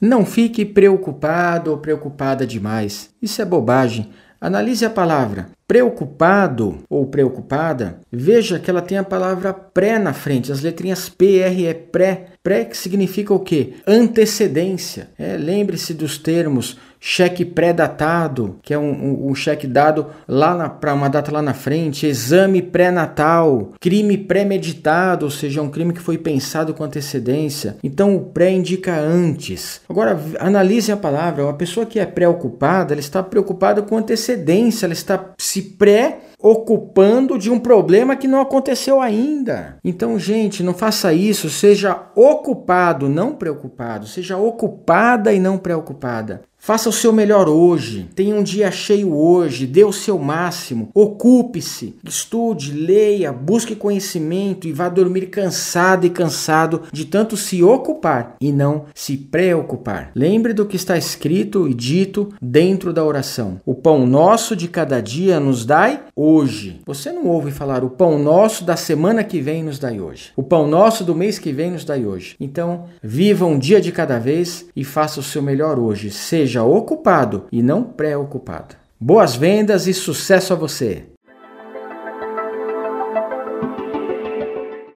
Não fique preocupado ou preocupada demais. Isso é bobagem. Analise a palavra preocupado ou preocupada. Veja que ela tem a palavra pré na frente, as letrinhas P, R é pré. Pré que significa o quê? Antecedência. É, Lembre-se dos termos cheque pré-datado, que é um, um, um, cheque dado lá para uma data lá na frente, exame pré-natal, crime premeditado, ou seja, um crime que foi pensado com antecedência. Então o pré indica antes. Agora analise a palavra. Uma pessoa que é preocupada, ela está preocupada com antecedência, ela está se pré ocupando de um problema que não aconteceu ainda. Então, gente, não faça isso, seja ocupado, não preocupado, seja ocupada e não preocupada. Faça o seu melhor hoje, tenha um dia cheio hoje, dê o seu máximo, ocupe-se, estude, leia, busque conhecimento e vá dormir cansado e cansado de tanto se ocupar e não se preocupar. Lembre do que está escrito e dito dentro da oração: O pão nosso de cada dia nos dai hoje. Você não ouve falar o pão nosso da semana que vem nos dai hoje. O pão nosso do mês que vem nos dai hoje. Então, viva um dia de cada vez e faça o seu melhor hoje. Seja ocupado e não preocupado. Boas vendas e sucesso a você!